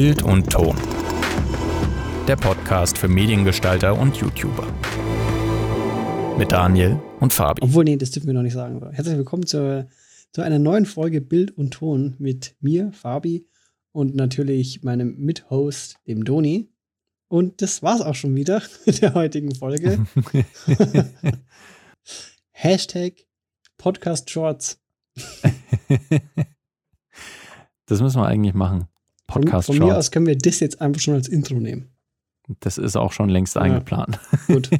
Bild und Ton. Der Podcast für Mediengestalter und YouTuber. Mit Daniel und Fabi. Obwohl, nee, das dürfen wir noch nicht sagen. Herzlich willkommen zu, zu einer neuen Folge Bild und Ton mit mir, Fabi, und natürlich meinem Mithost, dem Doni. Und das war's auch schon wieder mit der heutigen Folge. Hashtag Podcast Shorts. das müssen wir eigentlich machen. Podcast. Von, von mir aus können wir das jetzt einfach schon als Intro nehmen. Das ist auch schon längst ja. eingeplant. Gut.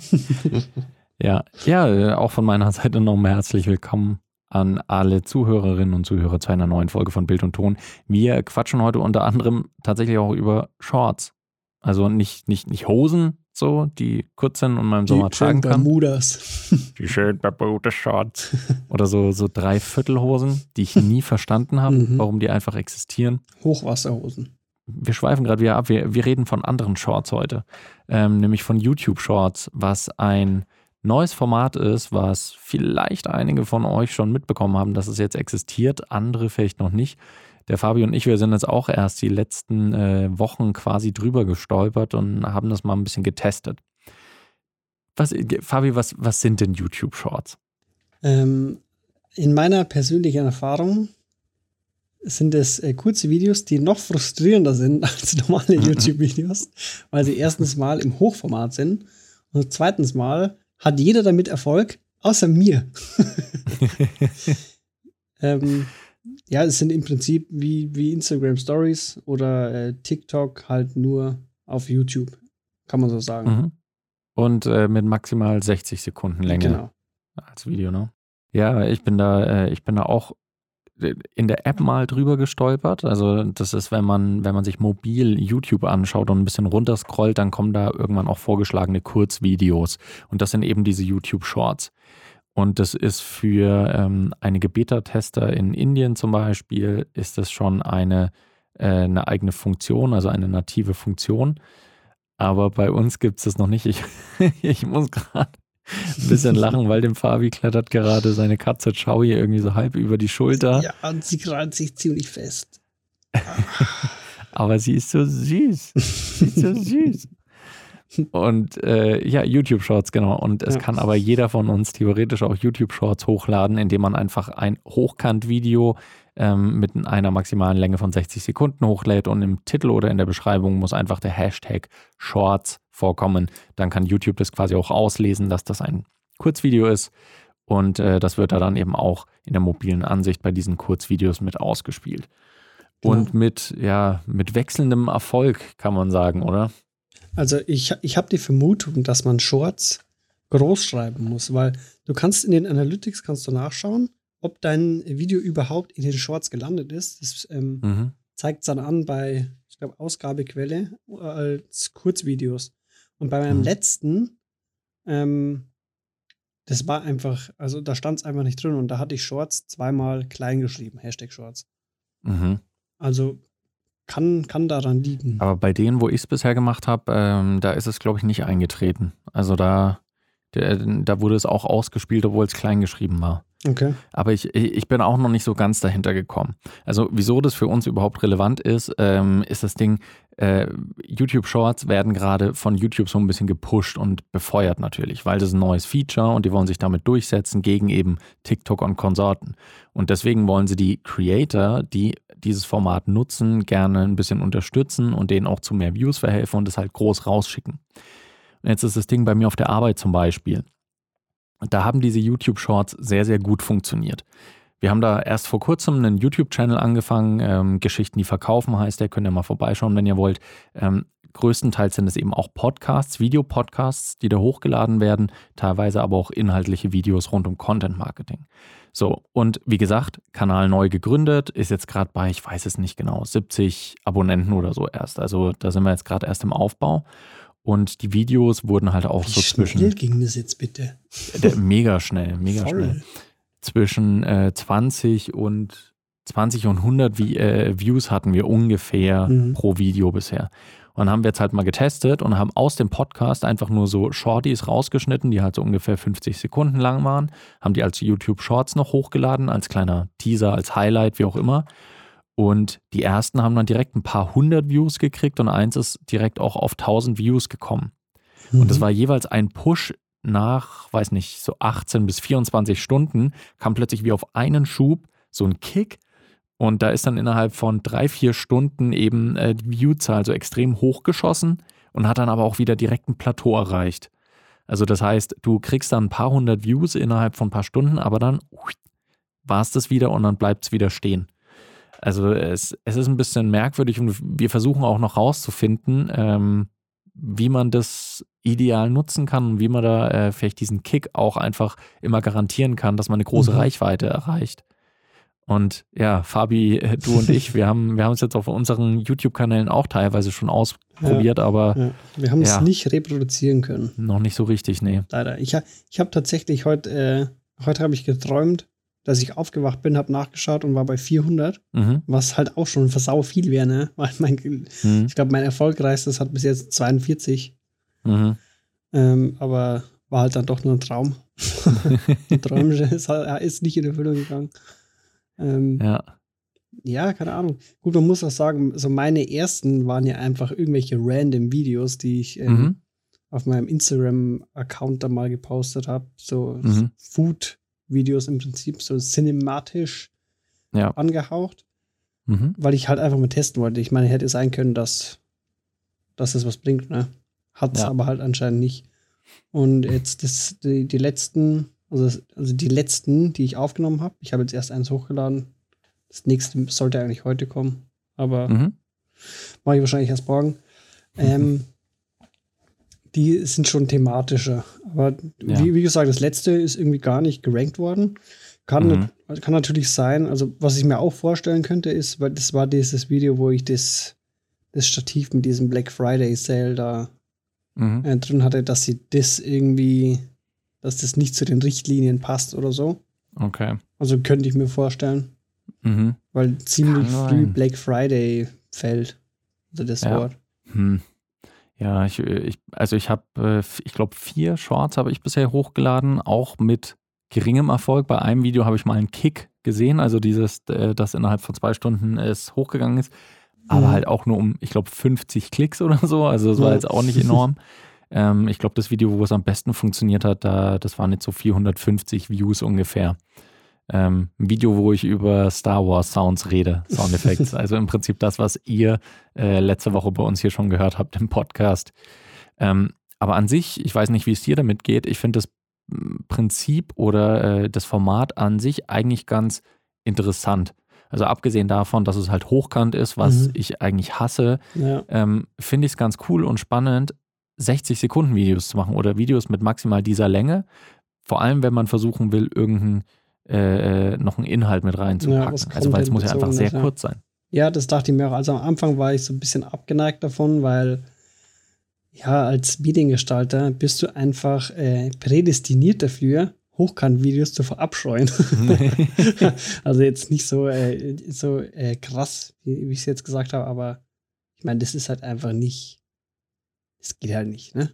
ja, ja, auch von meiner Seite nochmal herzlich willkommen an alle Zuhörerinnen und Zuhörer zu einer neuen Folge von Bild und Ton. Wir quatschen heute unter anderem tatsächlich auch über Shorts. Also nicht, nicht, nicht Hosen, so, die kurz sind und man im die Sommer tragen kann. Bermudas. Die schönen Bermuda-Shorts. Oder so, so Dreiviertelhosen, die ich nie verstanden habe, mhm. warum die einfach existieren. Hochwasserhosen. Wir schweifen gerade wieder ab. Wir, wir reden von anderen Shorts heute, ähm, nämlich von YouTube Shorts, was ein neues Format ist, was vielleicht einige von euch schon mitbekommen haben, dass es jetzt existiert, andere vielleicht noch nicht. Der Fabi und ich, wir sind jetzt auch erst die letzten äh, Wochen quasi drüber gestolpert und haben das mal ein bisschen getestet. Was, Fabi, was, was sind denn YouTube Shorts? Ähm, in meiner persönlichen Erfahrung sind es äh, kurze Videos, die noch frustrierender sind als normale. YouTube-Videos, weil sie erstens mal im Hochformat sind und zweitens mal hat jeder damit Erfolg, außer mir. ähm, ja, es sind im Prinzip wie, wie Instagram Stories oder äh, TikTok halt nur auf YouTube, kann man so sagen. Mhm. Und äh, mit maximal 60 Sekunden Länge genau. als Video, ne? Ja, ich bin da, äh, ich bin da auch in der App mal drüber gestolpert. Also das ist, wenn man, wenn man sich mobil YouTube anschaut und ein bisschen runterscrollt, dann kommen da irgendwann auch vorgeschlagene Kurzvideos. Und das sind eben diese YouTube Shorts. Und das ist für ähm, einige Beta-Tester in Indien zum Beispiel, ist das schon eine, äh, eine eigene Funktion, also eine native Funktion. Aber bei uns gibt es das noch nicht. Ich, ich muss gerade ein bisschen lachen, weil dem Fabi klettert gerade seine Katze Chowi irgendwie so halb über die Schulter. Ja, und sie krallt sich ziemlich fest. Aber sie ist so süß. Sie ist so süß. Und äh, ja, YouTube Shorts, genau. Und es ja. kann aber jeder von uns theoretisch auch YouTube Shorts hochladen, indem man einfach ein Hochkant-Video ähm, mit einer maximalen Länge von 60 Sekunden hochlädt und im Titel oder in der Beschreibung muss einfach der Hashtag Shorts vorkommen. Dann kann YouTube das quasi auch auslesen, dass das ein Kurzvideo ist. Und äh, das wird da dann eben auch in der mobilen Ansicht bei diesen Kurzvideos mit ausgespielt. Und genau. mit, ja, mit wechselndem Erfolg, kann man sagen, oder? Also ich, ich habe die Vermutung, dass man Shorts groß schreiben muss, weil du kannst in den Analytics kannst du nachschauen, ob dein Video überhaupt in den Shorts gelandet ist. Das ähm, mhm. zeigt es dann an bei, ich glaube, Ausgabequelle als Kurzvideos. Und bei meinem mhm. letzten, ähm, das war einfach, also da stand es einfach nicht drin und da hatte ich Shorts zweimal klein geschrieben, Hashtag Shorts. Mhm. Also kann, kann daran liegen. Aber bei denen, wo ich es bisher gemacht habe, ähm, da ist es, glaube ich, nicht eingetreten. Also da, der, da wurde es auch ausgespielt, obwohl es klein geschrieben war. Okay. Aber ich, ich bin auch noch nicht so ganz dahinter gekommen. Also, wieso das für uns überhaupt relevant ist, ähm, ist das Ding, äh, YouTube Shorts werden gerade von YouTube so ein bisschen gepusht und befeuert natürlich, weil das ist ein neues Feature und die wollen sich damit durchsetzen gegen eben TikTok und Konsorten. Und deswegen wollen sie die Creator, die dieses Format nutzen, gerne ein bisschen unterstützen und denen auch zu mehr Views verhelfen und es halt groß rausschicken. Und jetzt ist das Ding bei mir auf der Arbeit zum Beispiel. Da haben diese YouTube Shorts sehr, sehr gut funktioniert. Wir haben da erst vor kurzem einen YouTube-Channel angefangen. Ähm, Geschichten, die verkaufen heißt der. Könnt ihr mal vorbeischauen, wenn ihr wollt. Ähm, größtenteils sind es eben auch Podcasts, Videopodcasts, die da hochgeladen werden. Teilweise aber auch inhaltliche Videos rund um Content-Marketing. So, und wie gesagt, Kanal neu gegründet, ist jetzt gerade bei, ich weiß es nicht genau, 70 Abonnenten oder so erst. Also da sind wir jetzt gerade erst im Aufbau. Und die Videos wurden halt auch Wie so schnell zwischen. ging das jetzt bitte? Der, mega schnell, mega Voll. schnell. Zwischen äh, 20 und 20 und 100 wie, äh, Views hatten wir ungefähr mhm. pro Video bisher. Und dann haben wir jetzt halt mal getestet und haben aus dem Podcast einfach nur so Shorties rausgeschnitten, die halt so ungefähr 50 Sekunden lang waren, haben die als YouTube Shorts noch hochgeladen, als kleiner Teaser, als Highlight, wie auch immer. Und die ersten haben dann direkt ein paar hundert Views gekriegt und eins ist direkt auch auf 1000 Views gekommen. Mhm. Und das war jeweils ein Push nach, weiß nicht, so 18 bis 24 Stunden, kam plötzlich wie auf einen Schub so ein Kick. Und da ist dann innerhalb von drei, vier Stunden eben äh, die Viewzahl so extrem hochgeschossen und hat dann aber auch wieder direkt ein Plateau erreicht. Also das heißt, du kriegst dann ein paar hundert Views innerhalb von ein paar Stunden, aber dann war es das wieder und dann bleibt es wieder stehen. Also es, es ist ein bisschen merkwürdig und wir versuchen auch noch rauszufinden, ähm, wie man das ideal nutzen kann und wie man da äh, vielleicht diesen Kick auch einfach immer garantieren kann, dass man eine große mhm. Reichweite erreicht. Und ja, Fabi, äh, du und ich, wir haben wir haben es jetzt auf unseren YouTube-Kanälen auch teilweise schon ausprobiert, ja, aber ja. wir haben ja, es nicht reproduzieren können. Noch nicht so richtig, nee. Leider. Ich, ich habe tatsächlich heute, äh, heute habe ich geträumt, dass ich aufgewacht bin, habe nachgeschaut und war bei 400, mhm. was halt auch schon versau viel wäre, ne? Weil mein, mhm. ich glaube, mein erfolgreichstes hat bis jetzt 42. Mhm. Ähm, aber war halt dann doch nur ein Traum. Die Träumsche ist, halt, ist nicht in Erfüllung gegangen. Ähm, ja. Ja, keine Ahnung. Gut, man muss auch sagen, so meine ersten waren ja einfach irgendwelche random Videos, die ich ähm, mhm. auf meinem Instagram-Account da mal gepostet habe. So mhm. Food-Videos im Prinzip, so cinematisch ja. angehaucht. Mhm. Weil ich halt einfach mal testen wollte. Ich meine, hätte sein können, dass, dass das was bringt, ne? Hat es ja. aber halt anscheinend nicht. Und jetzt das, die, die letzten also, also die letzten, die ich aufgenommen habe. Ich habe jetzt erst eins hochgeladen. Das nächste sollte eigentlich heute kommen. Aber mhm. mache ich wahrscheinlich erst morgen. Ähm, die sind schon thematischer. Aber ja. wie, wie, gesagt, das letzte ist irgendwie gar nicht gerankt worden. Kann, mhm. kann natürlich sein. Also, was ich mir auch vorstellen könnte, ist, weil das war dieses Video, wo ich das, das Stativ mit diesem Black Friday Sale da mhm. äh, drin hatte, dass sie das irgendwie dass das nicht zu den Richtlinien passt oder so. Okay. Also könnte ich mir vorstellen. Mhm. Weil ziemlich früh Black Friday fällt. Also das ja. Wort. Hm. Ja, ich, ich, also ich habe, äh, ich glaube, vier Shorts habe ich bisher hochgeladen, auch mit geringem Erfolg. Bei einem Video habe ich mal einen Kick gesehen, also dieses, äh, das innerhalb von zwei Stunden es hochgegangen ist, aber mhm. halt auch nur um, ich glaube, 50 Klicks oder so. Also das war jetzt auch nicht enorm. Ähm, ich glaube, das Video, wo es am besten funktioniert hat, da, das waren jetzt so 450 Views ungefähr. Ähm, ein Video, wo ich über Star Wars Sounds rede, Soundeffects. also im Prinzip das, was ihr äh, letzte Woche bei uns hier schon gehört habt im Podcast. Ähm, aber an sich, ich weiß nicht, wie es dir damit geht, ich finde das hm, Prinzip oder äh, das Format an sich eigentlich ganz interessant. Also abgesehen davon, dass es halt hochkant ist, was mhm. ich eigentlich hasse, ja. ähm, finde ich es ganz cool und spannend, 60 Sekunden Videos zu machen oder Videos mit maximal dieser Länge. Vor allem, wenn man versuchen will, irgendeinen äh, äh noch einen Inhalt mit reinzupacken. Ja, also weil es muss ja einfach sehr ja. kurz sein. Ja, das dachte ich mir auch. Also am Anfang war ich so ein bisschen abgeneigt davon, weil ja, als Mediengestalter bist du einfach äh, prädestiniert dafür, Hochkant-Videos zu verabscheuen. also jetzt nicht so, äh, so äh, krass, wie, wie ich es jetzt gesagt habe, aber ich meine, das ist halt einfach nicht das geht halt nicht, ne?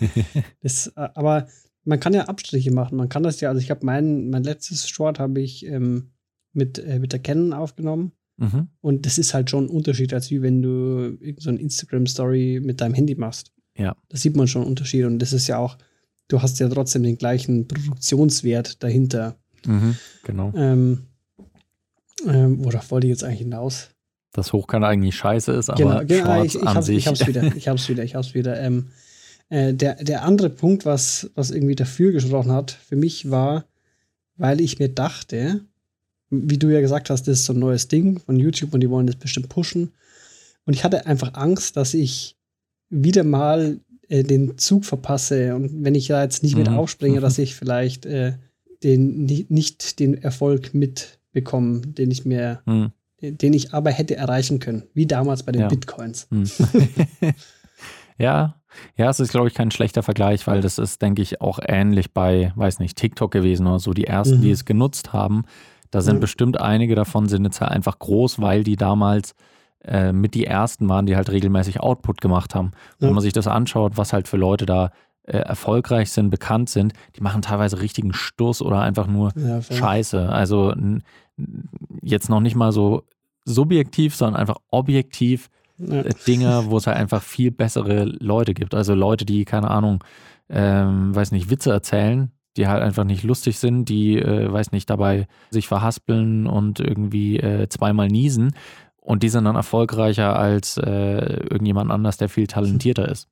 das, äh, aber man kann ja Abstriche machen. Man kann das ja, also ich habe mein, mein letztes Short habe ich ähm, mit, äh, mit der Canon aufgenommen. Mhm. Und das ist halt schon ein Unterschied, als wie wenn du so ein Instagram-Story mit deinem Handy machst. Ja. Da sieht man schon einen Unterschied. Und das ist ja auch, du hast ja trotzdem den gleichen Produktionswert dahinter. Mhm, genau. Ähm, ähm, worauf wollte ich jetzt eigentlich hinaus? Dass Hochkant eigentlich scheiße ist, aber genau, genau ich, ich, an hab, sich. ich hab's wieder, ich hab's wieder, ich hab's wieder. Ähm, äh, der, der andere Punkt, was, was irgendwie dafür gesprochen hat, für mich war, weil ich mir dachte, wie du ja gesagt hast, das ist so ein neues Ding von YouTube und die wollen das bestimmt pushen. Und ich hatte einfach Angst, dass ich wieder mal äh, den Zug verpasse und wenn ich da jetzt nicht mhm. mit aufspringe, dass ich vielleicht äh, den, nicht den Erfolg mitbekomme, den ich mir mhm den ich aber hätte erreichen können, wie damals bei den ja. Bitcoins. Hm. ja, ja, es ist, glaube ich, kein schlechter Vergleich, weil das ist, denke ich, auch ähnlich bei, weiß nicht, TikTok gewesen oder so. Die ersten, mhm. die es genutzt haben, da sind mhm. bestimmt einige davon sind jetzt halt einfach groß, weil die damals äh, mit die ersten waren, die halt regelmäßig Output gemacht haben. Ja. Wenn man sich das anschaut, was halt für Leute da äh, erfolgreich sind, bekannt sind, die machen teilweise richtigen Stuss oder einfach nur ja, Scheiße. Also jetzt noch nicht mal so subjektiv, sondern einfach objektiv Ja. äh, Dinge, wo es halt einfach viel bessere Leute gibt. Also Leute, die, keine Ahnung, ähm, weiß nicht, Witze erzählen, die halt einfach nicht lustig sind, die, äh, weiß nicht, dabei sich verhaspeln und irgendwie äh, zweimal niesen. Und die sind dann erfolgreicher als äh, irgendjemand anders, der viel talentierter ist.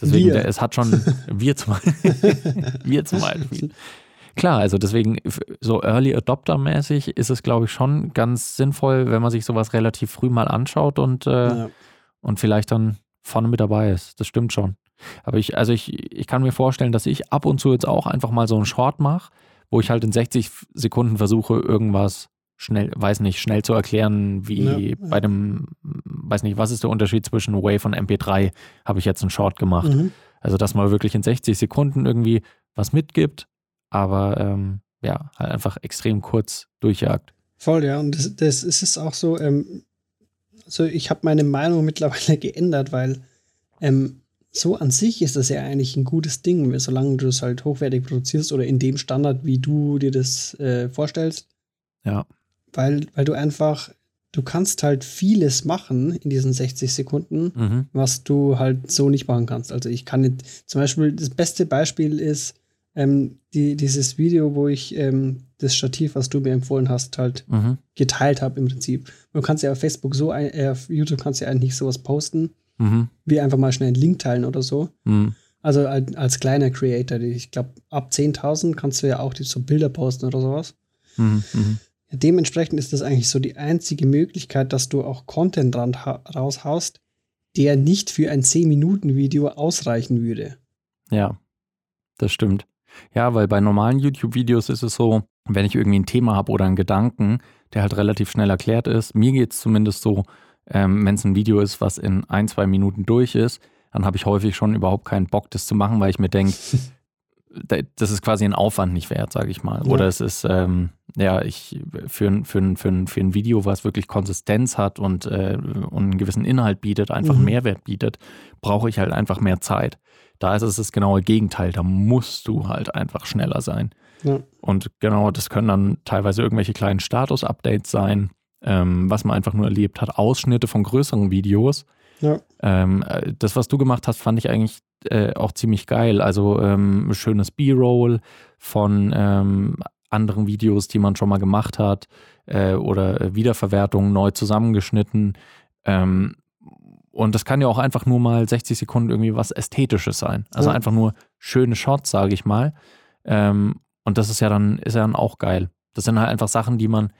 Deswegen. Der, es hat schon, wir zum, wir zum Beispiel. Klar, also deswegen, so Early Adopter-mäßig ist es, glaube ich, schon ganz sinnvoll, wenn man sich sowas relativ früh mal anschaut und, äh, Ja. und vielleicht dann vorne mit dabei ist. Das stimmt schon. Aber ich, also ich, ich kann mir vorstellen, dass ich ab und zu jetzt auch einfach mal so einen Short mache, wo ich halt in 60 Sekunden versuche, irgendwas schnell, weiß nicht, schnell zu erklären, wie Ja, ja. bei dem, weiß nicht, was ist der Unterschied zwischen Wave und MP3, habe ich jetzt einen Short gemacht. Mhm. Also, dass man wirklich in 60 Sekunden irgendwie was mitgibt, aber ähm, ja, halt einfach extrem kurz durchjagt. Voll, ja. Und das, das ist es auch so, ähm, also ich habe meine Meinung mittlerweile geändert, weil ähm, so an sich ist das ja eigentlich ein gutes Ding, solange du es halt hochwertig produzierst oder in dem Standard, wie du dir das äh, vorstellst. Ja. Weil, weil du einfach, du kannst halt vieles machen in diesen 60 Sekunden, Mhm. was du halt so nicht machen kannst. Also ich kann nicht, zum Beispiel, das beste Beispiel ist ähm, die, dieses Video, wo ich ähm, das Stativ, was du mir empfohlen hast, halt Mhm. geteilt habe im Prinzip. Du kannst ja auf Facebook so, ein, äh, auf YouTube kannst du ja eigentlich sowas posten, Mhm. wie einfach mal schnell einen Link teilen oder so. Mhm. Also als, als kleiner Creator, ich glaube, ab 10.000 kannst du ja auch die, so Bilder posten oder sowas. Mhm. Mhm. Ja, dementsprechend ist das eigentlich so die einzige Möglichkeit, dass du auch Content raushaust, der nicht für ein 10-Minuten-Video ausreichen würde. Ja, das stimmt. Ja, weil bei normalen YouTube-Videos ist es so, wenn ich irgendwie ein Thema habe oder einen Gedanken, der halt relativ schnell erklärt ist, mir geht es zumindest so, ähm, wenn es ein Video ist, was in ein, zwei Minuten durch ist, dann habe ich häufig schon überhaupt keinen Bock, das zu machen, weil ich mir denke, das ist quasi ein Aufwand nicht wert, sage ich mal. Ja. Oder es ist, ähm, ja, ich für, ein- für, für, für ein Video, was wirklich Konsistenz hat und, äh, und einen gewissen Inhalt bietet, einfach Mhm. Mehrwert bietet, brauche ich halt einfach mehr Zeit. Da ist es das genaue Gegenteil. Da musst du halt einfach schneller sein. Ja. Und genau, das können dann teilweise irgendwelche kleinen Status-Updates sein, ähm, was man einfach nur erlebt hat, Ausschnitte von größeren Videos. Ja. Ähm, äh, das, was du gemacht hast, fand ich eigentlich äh, auch ziemlich geil. Also ähm, schönes B-Roll von ähm, anderen Videos, die man schon mal gemacht hat äh, oder äh, Wiederverwertungen neu zusammengeschnitten. Ähm, und das kann ja auch einfach nur mal 60 Sekunden irgendwie was Ästhetisches sein. Also Ja. einfach nur schöne Shots, sage ich mal. Ähm, und das ist ja dann, ist ja dann auch geil. Das sind halt einfach Sachen, die man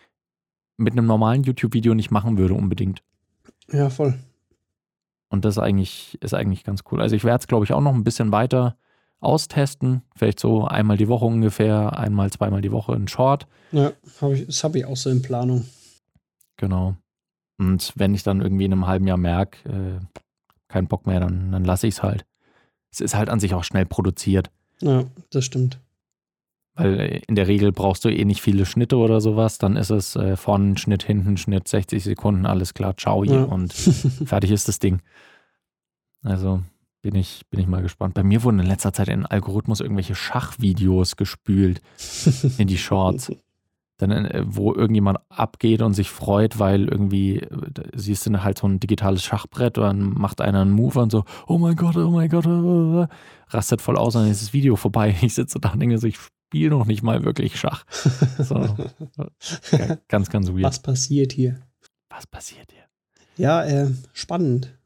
mit einem normalen YouTube-Video nicht machen würde unbedingt. Ja, voll. Und das ist eigentlich, ist eigentlich ganz cool. Also ich werde es, glaube ich, auch noch ein bisschen weiter austesten. Vielleicht so einmal die Woche ungefähr, einmal, zweimal die Woche ein Short. Ja, hab ich, das habe ich auch so in Planung. Genau. Und wenn ich dann irgendwie in einem halben Jahr merke, äh, keinen Bock mehr, dann, dann lasse ich es halt. Es ist halt an sich auch schnell produziert. Ja, das stimmt. Weil äh, in der Regel brauchst du eh nicht viele Schnitte oder sowas. Dann ist es äh, vorne Schnitt, hinten Schnitt, 60 Sekunden, alles klar, ciao Ja. und fertig ist das Ding. Also bin ich, bin ich mal gespannt. Bei mir wurden in letzter Zeit in Algorithmus irgendwelche Schachvideos gespült in die Shorts. Dann, äh, wo irgendjemand abgeht und sich freut, weil irgendwie, äh, siehst du halt so ein digitales Schachbrett und dann macht einer einen Move und so, oh mein Gott, oh mein Gott, äh, äh, rastet voll aus und dann ist das Video vorbei. Ich sitze da und denke so, ich spiele noch nicht mal wirklich Schach. So, ganz, ganz weird. Was passiert hier? Was passiert hier? Ja, äh, spannend.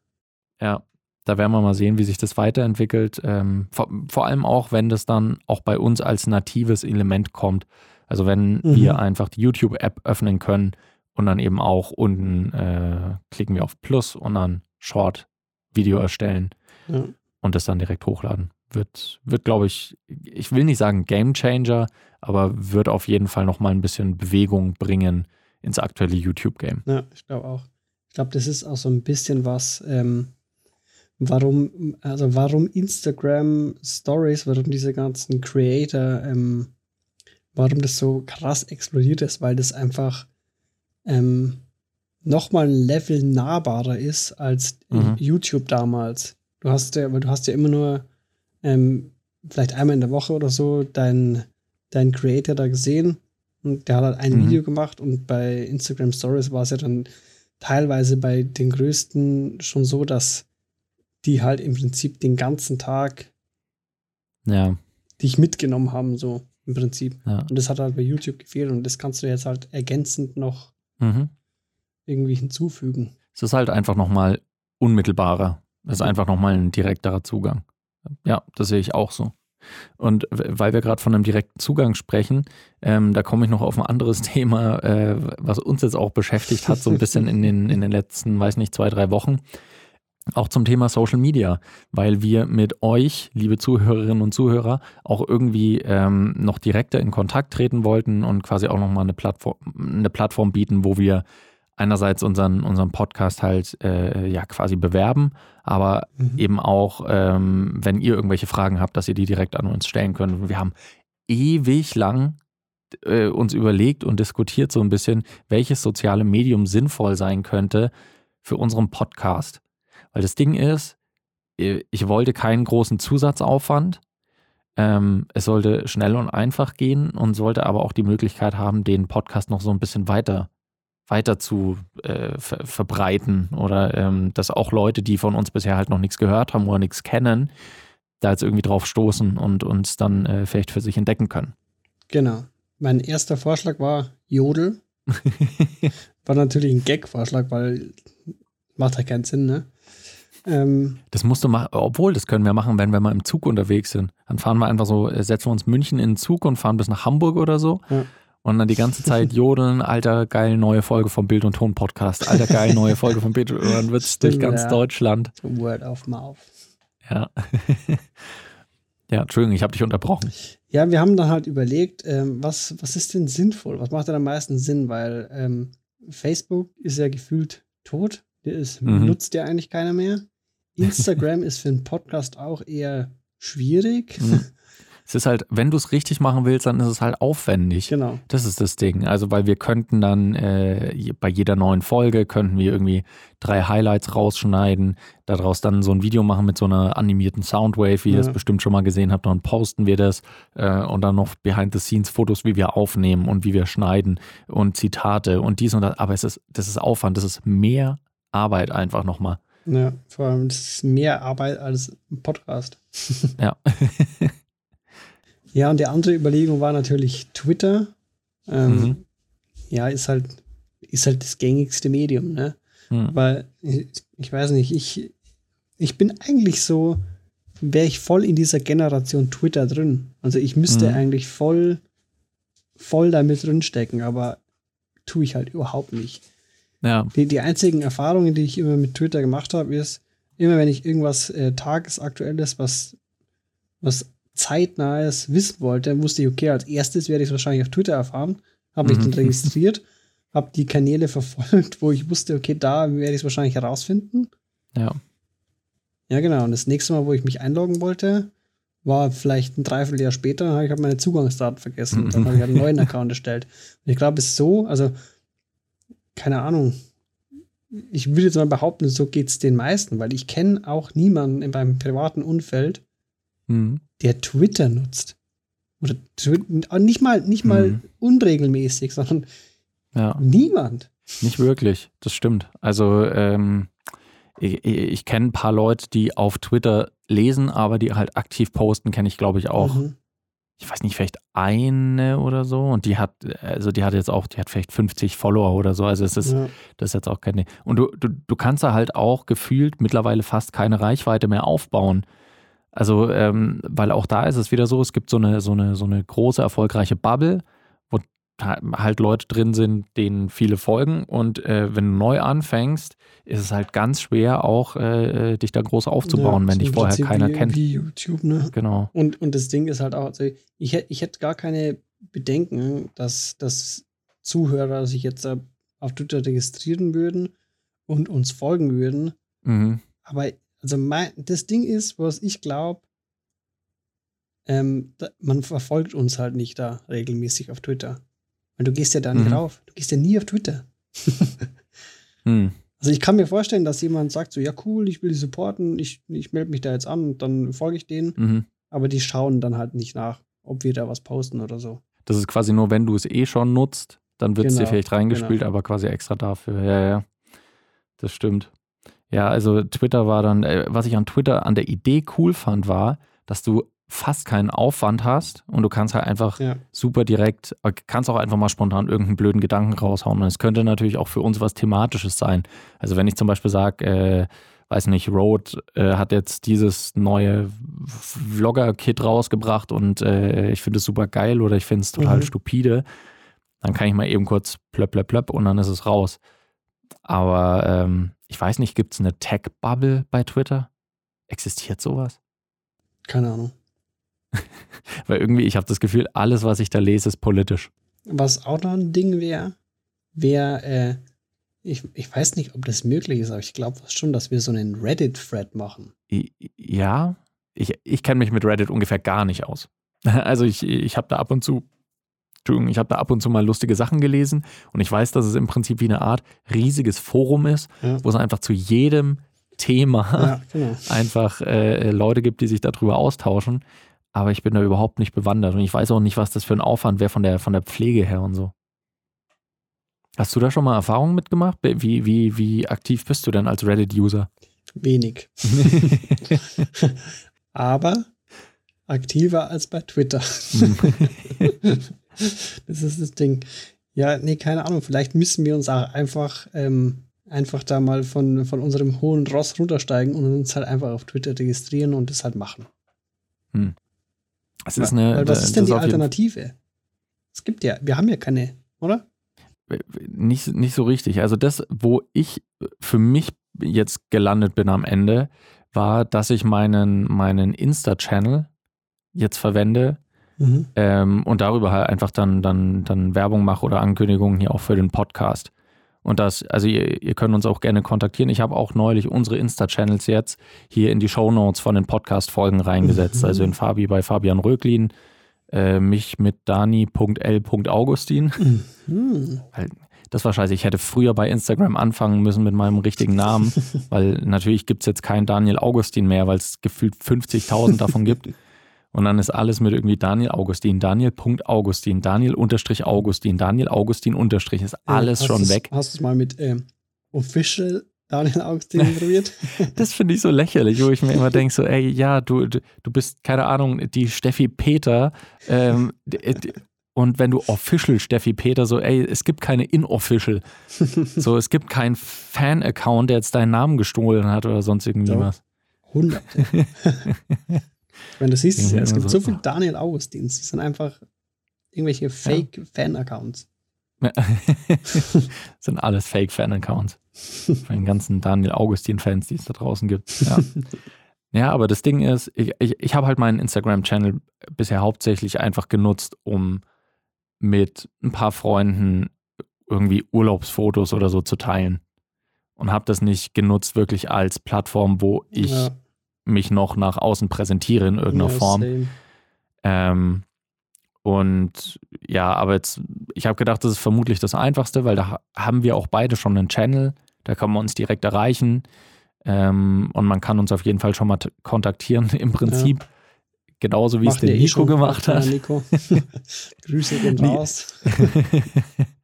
Ja, da werden wir mal sehen, wie sich das weiterentwickelt. Ähm, vor, vor allem auch, wenn das dann auch bei uns als natives Element kommt. Also wenn Mhm. wir einfach die YouTube-App öffnen können und dann eben auch unten äh, klicken wir auf Plus und dann Short Video erstellen Ja. und das dann direkt hochladen. Wird, wird glaube ich, ich will nicht sagen Game Changer, aber wird auf jeden Fall nochmal ein bisschen Bewegung bringen ins aktuelle YouTube-Game. Ja, ich glaube auch. Ich glaube, das ist auch so ein bisschen was, ähm, warum, also warum Instagram Stories, warum diese ganzen Creator, ähm, warum das so krass explodiert ist, weil das einfach ähm, nochmal ein Level nahbarer ist als Mhm. YouTube damals. Du hast ja, weil du hast ja immer nur ähm, vielleicht einmal in der Woche oder so deinen dein Creator da gesehen Und der hat halt ein Mhm. Video gemacht und bei Instagram Stories war es ja dann teilweise bei den größten schon so, dass die halt im Prinzip den ganzen Tag Ja, dich mitgenommen haben, so im Prinzip. ja. Und das hat halt bei YouTube gefehlt und das kannst du jetzt halt ergänzend noch Mhm. irgendwie hinzufügen. Es ist halt einfach nochmal unmittelbarer. Es ist einfach nochmal ein direkterer Zugang. Ja, das sehe ich auch so. Und weil wir gerade von einem direkten Zugang sprechen, ähm, da komme ich noch auf ein anderes Thema, äh, was uns jetzt auch beschäftigt hat, so ein bisschen in den, in den letzten, weiß nicht, zwei, drei Wochen. Auch zum Thema Social Media, weil wir mit euch, liebe Zuhörerinnen und Zuhörer, auch irgendwie ähm, noch direkter in Kontakt treten wollten und quasi auch nochmal eine Plattform, eine Plattform bieten, wo wir einerseits unseren, unseren Podcast halt äh, ja quasi bewerben, aber Mhm. eben auch, ähm, wenn ihr irgendwelche Fragen habt, dass ihr die direkt an uns stellen könnt. Wir haben ewig lang äh, uns überlegt und diskutiert so ein bisschen, welches soziale Medium sinnvoll sein könnte für unseren Podcast. Weil das Ding ist, ich wollte keinen großen Zusatzaufwand. Ähm, es sollte schnell und einfach gehen und sollte aber auch die Möglichkeit haben, den Podcast noch so ein bisschen weiter, weiter zu äh, ver verbreiten oder ähm, dass auch Leute, die von uns bisher halt noch nichts gehört haben oder nichts kennen, da jetzt irgendwie drauf stoßen und uns dann äh, vielleicht für sich entdecken können. Genau. Mein erster Vorschlag war Jodel. War natürlich ein Gag-Vorschlag, weil macht halt keinen Sinn, ne? Ähm, Das musst du machen, obwohl, das können wir machen, wenn wir mal im Zug unterwegs sind. Dann fahren wir einfach so, äh, setzen wir uns München in den Zug und fahren bis nach Hamburg oder so. Ja. Und dann die ganze Zeit jodeln, alter, geil, neue Folge vom Bild- und Ton-Podcast, alter, geil, neue Folge vom Bild- und dann wird es durch ganz ja. Deutschland. Word of Mouth. Ja. ja, Entschuldigung, ich habe dich unterbrochen. Ja, wir haben dann halt überlegt, ähm, was, was ist denn sinnvoll? Was macht denn am meisten Sinn? Weil ähm, Facebook ist ja gefühlt tot. Der ist, Mhm. nutzt ja eigentlich keiner mehr. Instagram ist für einen Podcast auch eher schwierig. Mhm. Es ist halt, wenn du es richtig machen willst, dann ist es halt aufwendig. Genau. Das ist das Ding. Also, weil wir könnten dann äh, bei jeder neuen Folge könnten wir irgendwie drei Highlights rausschneiden, daraus dann so ein Video machen mit so einer animierten Soundwave, wie ihr es Ja. bestimmt schon mal gesehen habt, dann posten wir das äh, und dann noch Behind-the-Scenes-Fotos, wie wir aufnehmen und wie wir schneiden und Zitate und dies und das. Aber es ist, das ist Aufwand, das ist mehr Arbeit einfach nochmal. Ja, vor allem, das ist mehr Arbeit als ein Podcast. Ja. Ja, und die andere Überlegung war natürlich Twitter. Ähm, Mhm. Ja, ist halt, ist halt das gängigste Medium, ne? Hm. Weil, ich, ich weiß nicht, ich, ich bin eigentlich so, wäre ich voll in dieser Generation Twitter drin. Also ich müsste Mhm. eigentlich voll, voll damit drinstecken, aber tue ich halt überhaupt nicht. Ja. Die, die einzigen Erfahrungen, die ich immer mit Twitter gemacht habe, ist, immer wenn ich irgendwas äh, tagesaktuelles, was, was zeitnahes wissen wollte, wusste ich, okay, als erstes werde ich es wahrscheinlich auf Twitter erfahren, habe mich Mhm. dann registriert, habe die Kanäle verfolgt, wo ich wusste, okay, da werde ich es wahrscheinlich herausfinden. Ja. Ja, genau. Und das nächste Mal, wo ich mich einloggen wollte, war vielleicht ein Dreivierteljahr später, dann habe ich hab meine Zugangsdaten vergessen. Mhm. Dann habe ich einen neuen Account erstellt. Und ich glaube, es ist so, also, keine Ahnung. Ich würde jetzt mal behaupten, so geht es den meisten, weil ich kenne auch niemanden in meinem privaten Umfeld, Hm. der Twitter nutzt. Oder nicht mal, nicht mal Mhm. unregelmäßig, sondern Ja. niemand. Nicht wirklich, das stimmt. Also ähm, ich, ich kenne ein paar Leute, die auf Twitter lesen, aber die halt aktiv posten, kenne ich glaube ich auch. Mhm. Ich weiß nicht, vielleicht eine oder so. Und die hat, also die hat jetzt auch, die hat vielleicht 50 Follower oder so. Also es ist, Ja. das ist jetzt auch keine. Und du, du, du kannst da halt auch gefühlt mittlerweile fast keine Reichweite mehr aufbauen. Also, ähm, weil auch da ist es wieder so, es gibt so eine, so eine, so eine große, erfolgreiche Bubble, halt Leute drin sind, denen viele folgen. Und äh, wenn du neu anfängst, ist es halt ganz schwer, auch äh, dich da groß aufzubauen, Ja, wenn dich vorher keiner wie, kennt. Wie YouTube, ne? Genau. Und, und das Ding ist halt auch, also ich, ich hätte gar keine Bedenken, dass, dass Zuhörer sich jetzt äh, auf Twitter registrieren würden und uns folgen würden. Mhm. Aber also mein, das Ding ist, was ich glaube, ähm, man verfolgt uns halt nicht da regelmäßig auf Twitter. Weil du gehst ja da nicht Mhm. rauf. Du gehst ja nie auf Twitter. Hm. Also ich kann mir vorstellen, dass jemand sagt so, ja cool, ich will die supporten, ich, ich melde mich da jetzt an und dann folge ich denen. Mhm. Aber die schauen dann halt nicht nach, ob wir da was posten oder so. Das ist quasi nur, wenn du es eh schon nutzt, dann wird es Genau, dir vielleicht reingespielt, aber quasi extra dafür. Ja, ja. Das stimmt. Ja, also Twitter war dann, äh, was ich an Twitter an der Idee cool fand, war, dass du fast keinen Aufwand hast und du kannst halt einfach Ja. super direkt, äh, kannst auch einfach mal spontan irgendeinen blöden Gedanken raushauen. Und es könnte natürlich auch für uns was Thematisches sein. Also wenn ich zum Beispiel sage, äh, weiß nicht, Road äh, hat jetzt dieses neue Vlogger-Kit rausgebracht und äh, ich finde es super geil oder ich finde es total Mhm. stupide, dann kann ich mal eben kurz plöpp, plöpp, plöpp und dann ist es raus. Aber ähm, ich weiß nicht, gibt es eine Tech-Bubble bei Twitter? Existiert sowas? Keine Ahnung. Weil irgendwie, ich habe das Gefühl, alles, was ich da lese, ist politisch. Was auch noch ein Ding wäre, wäre, äh, ich, ich weiß nicht, ob das möglich ist, aber ich glaube schon, dass wir so einen Reddit-Thread machen. Ja, ich, ich kenne mich mit Reddit ungefähr gar nicht aus. Also ich, ich habe da ab und zu, Entschuldigung, ich habe da ab und zu mal lustige Sachen gelesen und ich weiß, dass es im Prinzip wie eine Art riesiges Forum ist, Ja, wo es einfach zu jedem Thema ja genau. einfach äh, Leute gibt, die sich darüber austauschen. Aber ich bin da überhaupt nicht bewandert und ich weiß auch nicht, was das für ein Aufwand wäre von der, von der Pflege her und so. Hast du da schon mal Erfahrungen mitgemacht? Wie, wie, wie aktiv bist du denn als Reddit-User? Wenig. aber aktiver als bei Twitter. das ist das Ding. Ja, nee, keine Ahnung. Vielleicht müssen wir uns auch einfach, ähm, einfach da mal von, von unserem hohen Ross runtersteigen und uns halt einfach auf Twitter registrieren und das halt machen. Es ist eine, Weil was ist denn die Alternative? Es gibt ja, wir haben ja keine, oder? nicht, nicht so richtig. Also das, wo ich für mich jetzt gelandet bin am Ende, war, dass ich meinen, meinen Insta-Channel jetzt verwende Mhm. ähm, und darüber halt einfach dann, dann, dann Werbung mache oder Ankündigungen hier auch für den Podcast. Und das, also ihr, ihr könnt uns auch gerne kontaktieren. Ich habe auch neulich unsere Insta-Channels jetzt hier in die Shownotes von den Podcast-Folgen reingesetzt. Mhm. Also in Fabi bei Fabian Röglin, äh, mich mit Dani.l.augustin. Mhm. Das war scheiße. Ich hätte früher bei Instagram anfangen müssen mit meinem richtigen Namen, weil natürlich gibt es jetzt keinen Daniel Augustin mehr, weil es gefühlt 50.000 davon gibt. Und dann ist alles mit irgendwie Daniel Augustin, Daniel.augustin, Daniel unterstrich Augustin, Daniel Augustin unterstrich, ist alles Hast schon du's- weg. Hast du es mal mit ähm, Official Daniel Augustin probiert? Das finde ich so lächerlich, wo ich mir immer denke, so, ey, ja, du, du bist, keine Ahnung, die Steffi Peter. Ähm, und wenn du Official Steffi Peter, so, ey, es gibt keine Inofficial. So, es gibt keinen Fan-Account, der jetzt deinen Namen gestohlen hat oder sonst irgendwie Doch. was. Hunderte. Wenn du siehst, es, ja, es gibt So- so viele Daniel Augustins. Das sind einfach irgendwelche Fake-Fan-Accounts. sind alles Fake-Fan-Accounts. Von den ganzen Daniel Augustin-Fans, die es da draußen gibt. Ja. ja, aber das Ding ist, ich, ich, ich habe halt meinen Instagram-Channel bisher hauptsächlich einfach genutzt, um mit ein paar Freunden irgendwie Urlaubsfotos oder so zu teilen. Und habe das nicht genutzt wirklich als Plattform, wo ich Ja, mich noch nach außen präsentiere in irgendeiner ja, Form. Ähm, und ja, aber jetzt, ich habe gedacht, das ist vermutlich das Einfachste, weil da ha- haben wir auch beide schon einen Channel, da kann man uns direkt erreichen ähm, und man kann uns auf jeden Fall schon mal kontaktieren, im Prinzip. Genauso wie es Machen der Nico schon. gemacht Ja, hat. Nico. Grüße gehen raus.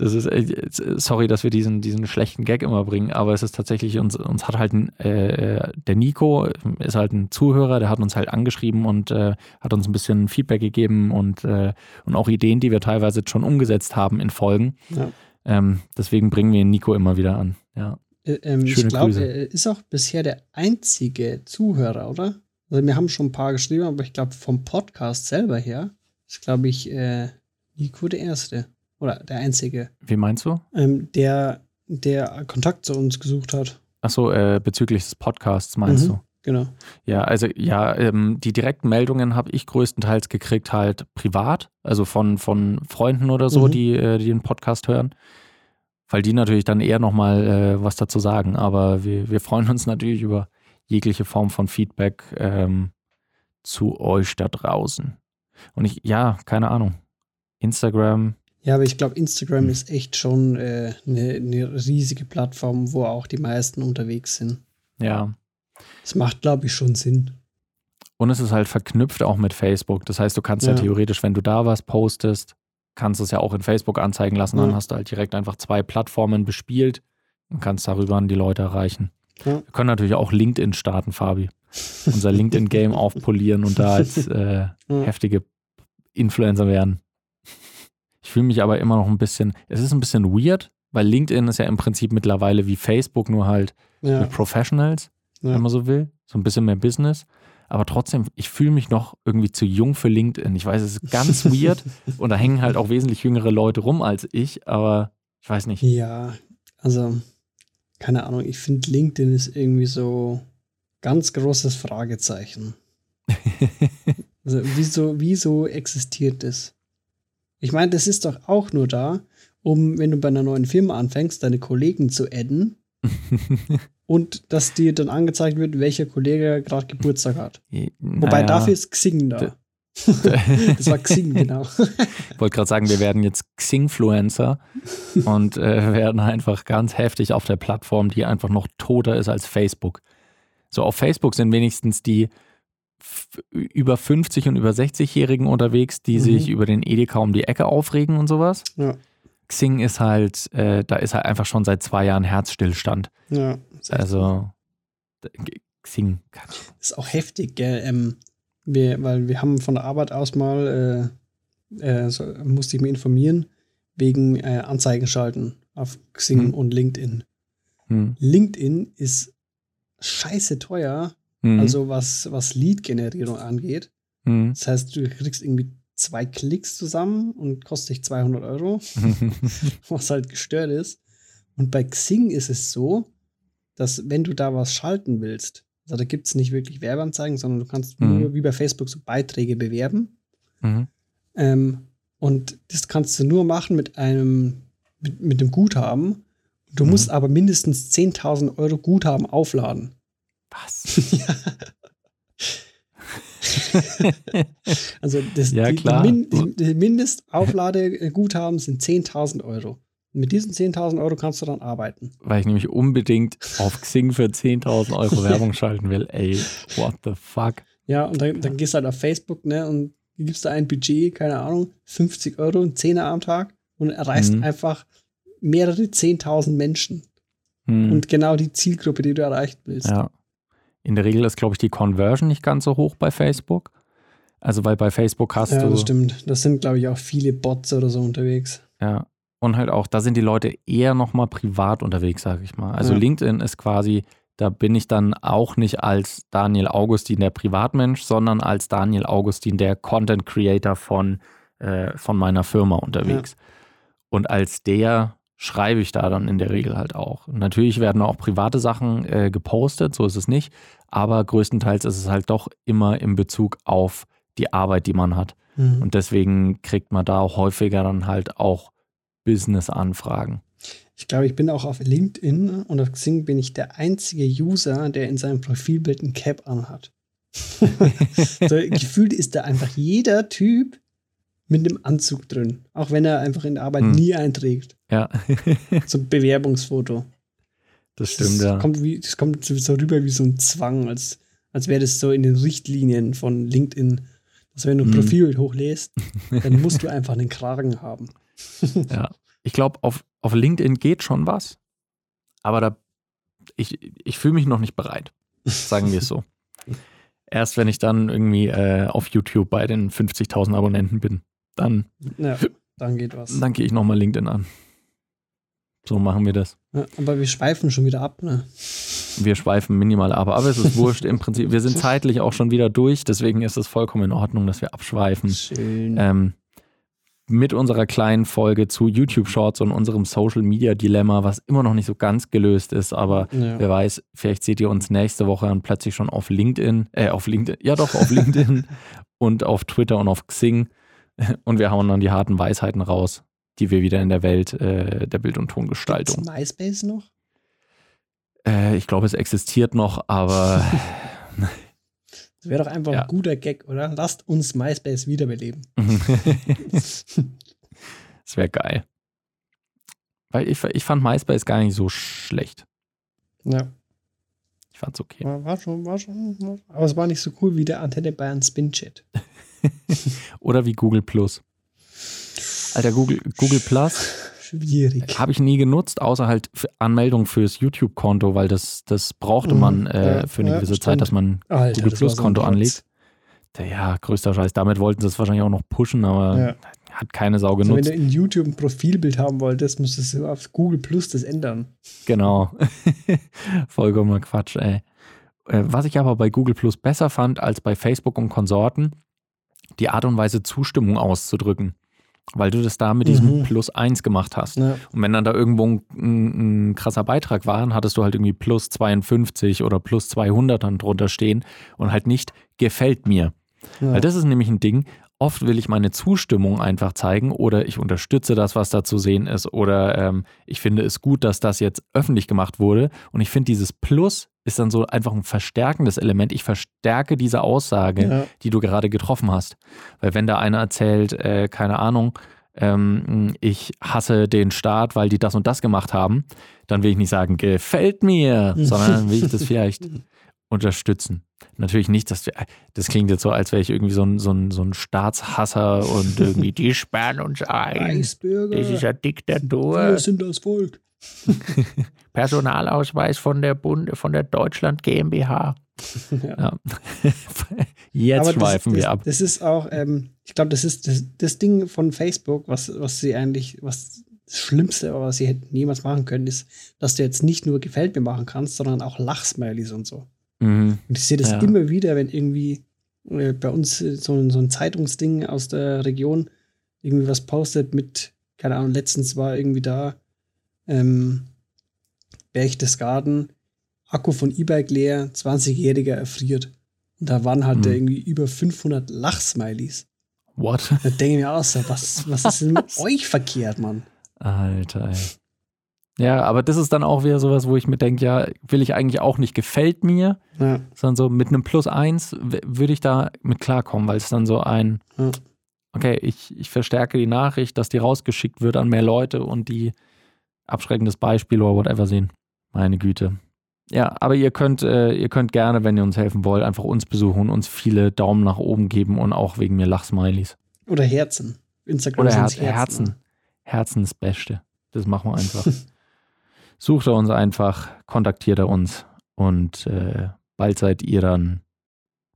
Das ist, äh, sorry, dass wir diesen, diesen schlechten Gag immer bringen, aber es ist tatsächlich, uns, uns hat halt ein, äh, der Nico ist halt ein Zuhörer, der hat uns halt angeschrieben und äh, hat uns ein bisschen Feedback gegeben und, äh, und auch Ideen, die wir teilweise schon umgesetzt haben in Folgen. Ja. Ähm, deswegen bringen wir Nico immer wieder an. Ja. Äh, ähm, ich glaube, er ist auch bisher der einzige Zuhörer, oder? Also wir haben schon ein paar geschrieben, aber ich glaube, vom Podcast selber her ist, glaube ich, äh, Nico der Erste. Oder der Einzige, Wie meinst du? ähm, der, der Kontakt zu uns gesucht hat. Achso, äh, bezüglich des Podcasts meinst Mhm. du? Genau. Ja, also ja, ähm, die direkten Meldungen habe ich größtenteils gekriegt halt privat, also von, von Freunden oder so, Mhm. die, äh, die den Podcast hören. Weil die natürlich dann eher nochmal äh, was dazu sagen. Aber wir, wir freuen uns natürlich über jegliche Form von Feedback ähm, zu euch da draußen. Und ich, ja, keine Ahnung. Instagram, Ja, aber ich glaube, Instagram ist echt schon eine äh, ne- ne riesige Plattform, wo auch die meisten unterwegs sind. ja. Das macht, glaube ich, schon Sinn. Und es ist halt verknüpft auch mit Facebook. Das heißt, du kannst ja, Ja. theoretisch, wenn du da was postest, kannst es ja auch in Facebook anzeigen lassen. Dann Ja. hast du halt direkt einfach zwei Plattformen bespielt und kannst darüber an die Leute erreichen. Ja. Wir können natürlich auch LinkedIn starten, Fabi. Unser LinkedIn-Game aufpolieren und da als äh, heftige Influencer werden. Ich fühle mich aber immer noch ein bisschen, es ist ein bisschen weird, weil LinkedIn ist ja im Prinzip mittlerweile wie Facebook, nur halt Ja. mit Professionals, Ja. wenn man so will. So ein bisschen mehr Business. Aber trotzdem, ich fühle mich noch irgendwie zu jung für LinkedIn. Ich weiß, es ist ganz weird und da hängen halt auch wesentlich jüngere Leute rum als ich, aber ich weiß nicht. Ja, also, keine Ahnung, ich finde LinkedIn ist irgendwie so ganz großes Fragezeichen. Also, wieso, wieso existiert das? Ich meine, das ist doch auch nur da, um, wenn du bei einer neuen Firma anfängst, deine Kollegen zu adden und dass dir dann angezeigt wird, welcher Kollege gerade Geburtstag hat. Wobei Naja, dafür ist Xing da. das war Xing, genau. Ich wollte gerade sagen, wir werden jetzt Xingfluencer und äh, werden einfach ganz heftig auf der Plattform, die einfach noch toter ist als Facebook. So auf Facebook sind wenigstens die über 50 und über 60-Jährigen unterwegs, die Mhm. sich über den Edeka um die Ecke aufregen und sowas. Ja, Xing ist halt, äh, da ist halt einfach schon seit zwei Jahren Herzstillstand. ja. Also Xing. ist auch heftig, gell? Ähm, wir, weil wir haben von der Arbeit aus mal, äh, äh, so, musste ich mich informieren, wegen äh, Anzeigen schalten auf Xing Hm. und LinkedIn. Hm. LinkedIn ist scheiße teuer, Hm. also was, was Lead-Generierung angeht. Hm. Das heißt, du kriegst irgendwie zwei Klicks zusammen und kostet dich 200 Euro, was halt gestört ist. Und bei Xing ist es so, dass wenn du da was schalten willst, also da gibt es nicht wirklich Werbeanzeigen, sondern du kannst Mhm. nur wie bei Facebook so Beiträge bewerben. Mhm. Ähm, und das kannst du nur machen mit einem, mit, mit dem Guthaben. Du Mhm. musst aber mindestens 10.000 Euro Guthaben aufladen. Was? also das, Ja, die, klar. Die, Min, die, die Mindestaufladeguthaben sind 10.000 Euro. Und mit diesen 10.000 Euro kannst du dann arbeiten. Weil ich nämlich unbedingt auf Xing für 10.000 Euro Werbung schalten will. Ey, what the fuck? Ja, und dann, dann gehst du halt auf Facebook, ne, und gibst da ein Budget, keine Ahnung, 50 Euro, ein Zehner am Tag und erreichst Mhm. einfach mehrere 10.000 Menschen. Hm. Und genau die Zielgruppe, die du erreichen willst. Ja. In der Regel ist, glaube ich, die Conversion nicht ganz so hoch bei Facebook. Also, weil bei Facebook hast Ja, du. das stimmt. Das sind, glaube ich, auch viele Bots oder so unterwegs. Ja. Und halt auch, da sind die Leute eher nochmal privat unterwegs, sage ich mal. Also Ja. LinkedIn ist quasi, da bin ich dann auch nicht als Daniel Augustin der Privatmensch, sondern als Daniel Augustin der Content Creator von, äh, von meiner Firma unterwegs. Und als der schreibe ich da dann in der Regel halt auch. Natürlich werden auch private Sachen äh, gepostet, so ist es nicht. Aber größtenteils ist es halt doch immer in Bezug auf die Arbeit, die man hat. Mhm. Und deswegen kriegt man da auch häufiger dann halt auch Business-Anfragen. Ich glaube, ich bin auch auf LinkedIn und auf Xing bin ich der einzige User, der in seinem Profilbild ein Cap anhat. so, gefühlt ist da einfach jeder Typ mit einem Anzug drin. Auch wenn er einfach in der Arbeit Hm. nie einträgt. Ja, So ein Bewerbungsfoto. das stimmt, das ja. Kommt wie, das kommt so rüber wie so ein Zwang, als, als wäre das so in den Richtlinien von LinkedIn. Dass wenn du ein Mhm. Profilbild hochlässt, dann musst du einfach einen Kragen haben. ja. Ich glaube, auf, auf LinkedIn geht schon was, aber da, ich, ich fühle mich noch nicht bereit. Sagen wir es so. Erst wenn ich dann irgendwie äh, auf YouTube bei den 50.000 Abonnenten bin, dann, Ja, dann geht was. dann gehe ich nochmal LinkedIn an. So machen wir das. Ja, aber wir schweifen schon wieder ab, ne? Wir schweifen minimal ab, aber es ist wurscht im Prinzip. Wir sind zeitlich auch schon wieder durch, deswegen ist es vollkommen in Ordnung, dass wir abschweifen. Schön. ähm, mit unserer kleinen Folge zu YouTube Shorts und unserem Social Media Dilemma, was immer noch nicht so ganz gelöst ist, aber ja. wer weiß, vielleicht seht ihr uns nächste Woche dann plötzlich schon auf LinkedIn, äh, auf LinkedIn, ja doch, auf LinkedIn und auf Twitter und auf Xing und wir hauen dann die harten Weisheiten raus, die wir wieder in der Welt äh, der Bild- und Gibt's Tongestaltung. MySpace noch? Äh, ich glaube, es existiert noch, aber Das wäre doch einfach Ja. ein guter Gag, oder? Lasst uns MySpace wiederbeleben. es wäre geil. Weil ich, ich fand MySpace gar nicht so schlecht. Ja. Ich fand's okay. War, war schon, war schon. War, aber es war nicht so cool wie der Antenne Bayern Spin-Chat. Oder wie Google Plus. Alter, Google, Google Plus Schwierig. habe ich nie genutzt, außer halt für Anmeldung fürs YouTube-Konto, weil das, das brauchte Mhm, man äh, ja, für eine ja, gewisse stimmt. Zeit, dass man Alter, Google so Plus-Konto Rotz. anlegt. Ja, größter Scheiß. Damit wollten sie es wahrscheinlich auch noch pushen, aber Ja. hat keine Sau Also wenn genutzt. du in YouTube ein Profilbild haben wolltest, musstest du auf Google Plus das ändern. Genau. Vollkommener Quatsch, ey. Äh, Was ich aber bei Google Plus besser fand als bei Facebook und Konsorten, die Art und Weise Zustimmung auszudrücken. Weil du das da mit diesem Mhm. Plus 1 gemacht hast. Ja. Und wenn dann da irgendwo ein, ein, ein krasser Beitrag war, dann hattest du halt irgendwie plus 52 oder plus 200 dann drunter stehen und halt nicht gefällt mir. Ja. Weil das ist nämlich ein Ding, oft will ich meine Zustimmung einfach zeigen oder ich unterstütze das, was da zu sehen ist oder ähm, ich finde es gut, dass das jetzt öffentlich gemacht wurde und ich finde dieses Plus ist dann so einfach ein verstärkendes Element. Ich verstärke diese Aussage, Ja. die du gerade getroffen hast. Weil wenn da einer erzählt, äh, keine Ahnung, ähm, ich hasse den Staat, weil die das und das gemacht haben, dann will ich nicht sagen, gefällt mir, sondern will ich das vielleicht unterstützen. Natürlich nicht, dass wir, das klingt jetzt so, als wäre ich irgendwie so ein, so ein, so ein Staatshasser und irgendwie, die sperren uns ein. Reichsbürger. Das ist ja Wir Diktatur. sind das Volk. Personalausweis von der Bund, von der Deutschland GmbH. Ja. Ja. Jetzt Aber schweifen das, wir das, ab. Das ist auch, ähm, ich glaube, das ist das, das Ding von Facebook, was, was sie eigentlich, was das Schlimmste, was sie hätten niemals machen können, ist, dass du jetzt nicht nur Gefällt mir machen kannst, sondern auch Lachsmileys und so. Mhm. Und ich sehe das Ja. immer wieder, wenn irgendwie äh, bei uns äh, so, ein- so ein Zeitungsding aus der Region irgendwie was postet mit, keine Ahnung, letztens war irgendwie da ähm, Berchtesgaden, Akku von E-Bike leer, 20-Jähriger erfriert. Und da waren halt Mhm. irgendwie über 500 Lachsmileys. What? Da denke ich mir auch so, was, was ist denn mit euch verkehrt, Mann? Alter, ey. Ja, aber das ist dann auch wieder sowas, wo ich mir denke, ja, will ich eigentlich auch nicht, gefällt mir, Ja, sondern so mit einem Plus eins würde ich da mit klarkommen, weil es dann so ein, Ja. okay, ich, ich verstärke die Nachricht, dass die rausgeschickt wird an mehr Leute und die abschreckendes Beispiel oder whatever sehen. Meine Güte. Ja, aber ihr könnt, äh, ihr könnt gerne, wenn ihr uns helfen wollt, einfach uns besuchen und uns viele Daumen nach oben geben und auch wegen mir Lachsmileys. Oder Herzen. Instagram Oder sind's Herz, Herzen. Herzen das Beste. Das machen wir einfach. Sucht er uns einfach, kontaktiert er uns und äh, bald seid ihr dann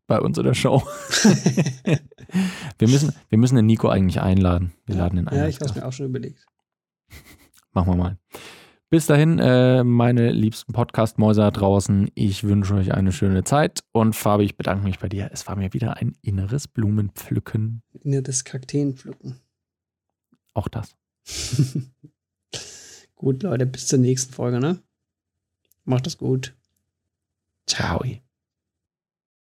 bei uns in der Show. wir, müssen, wir müssen den Nico eigentlich einladen. Wir laden ihn ein. Ja, ich habe es mir auch schon überlegt. Machen wir mal. Bis dahin, äh, meine liebsten Podcast-Mäuse da draußen. Ich wünsche euch eine schöne Zeit. Und Fabi, ich bedanke mich bei dir. Es war mir wieder ein inneres Blumenpflücken. In das Kakteen pflücken. Auch das. Gut, Leute, bis zur nächsten Folge, ne? Macht es gut. Ciao.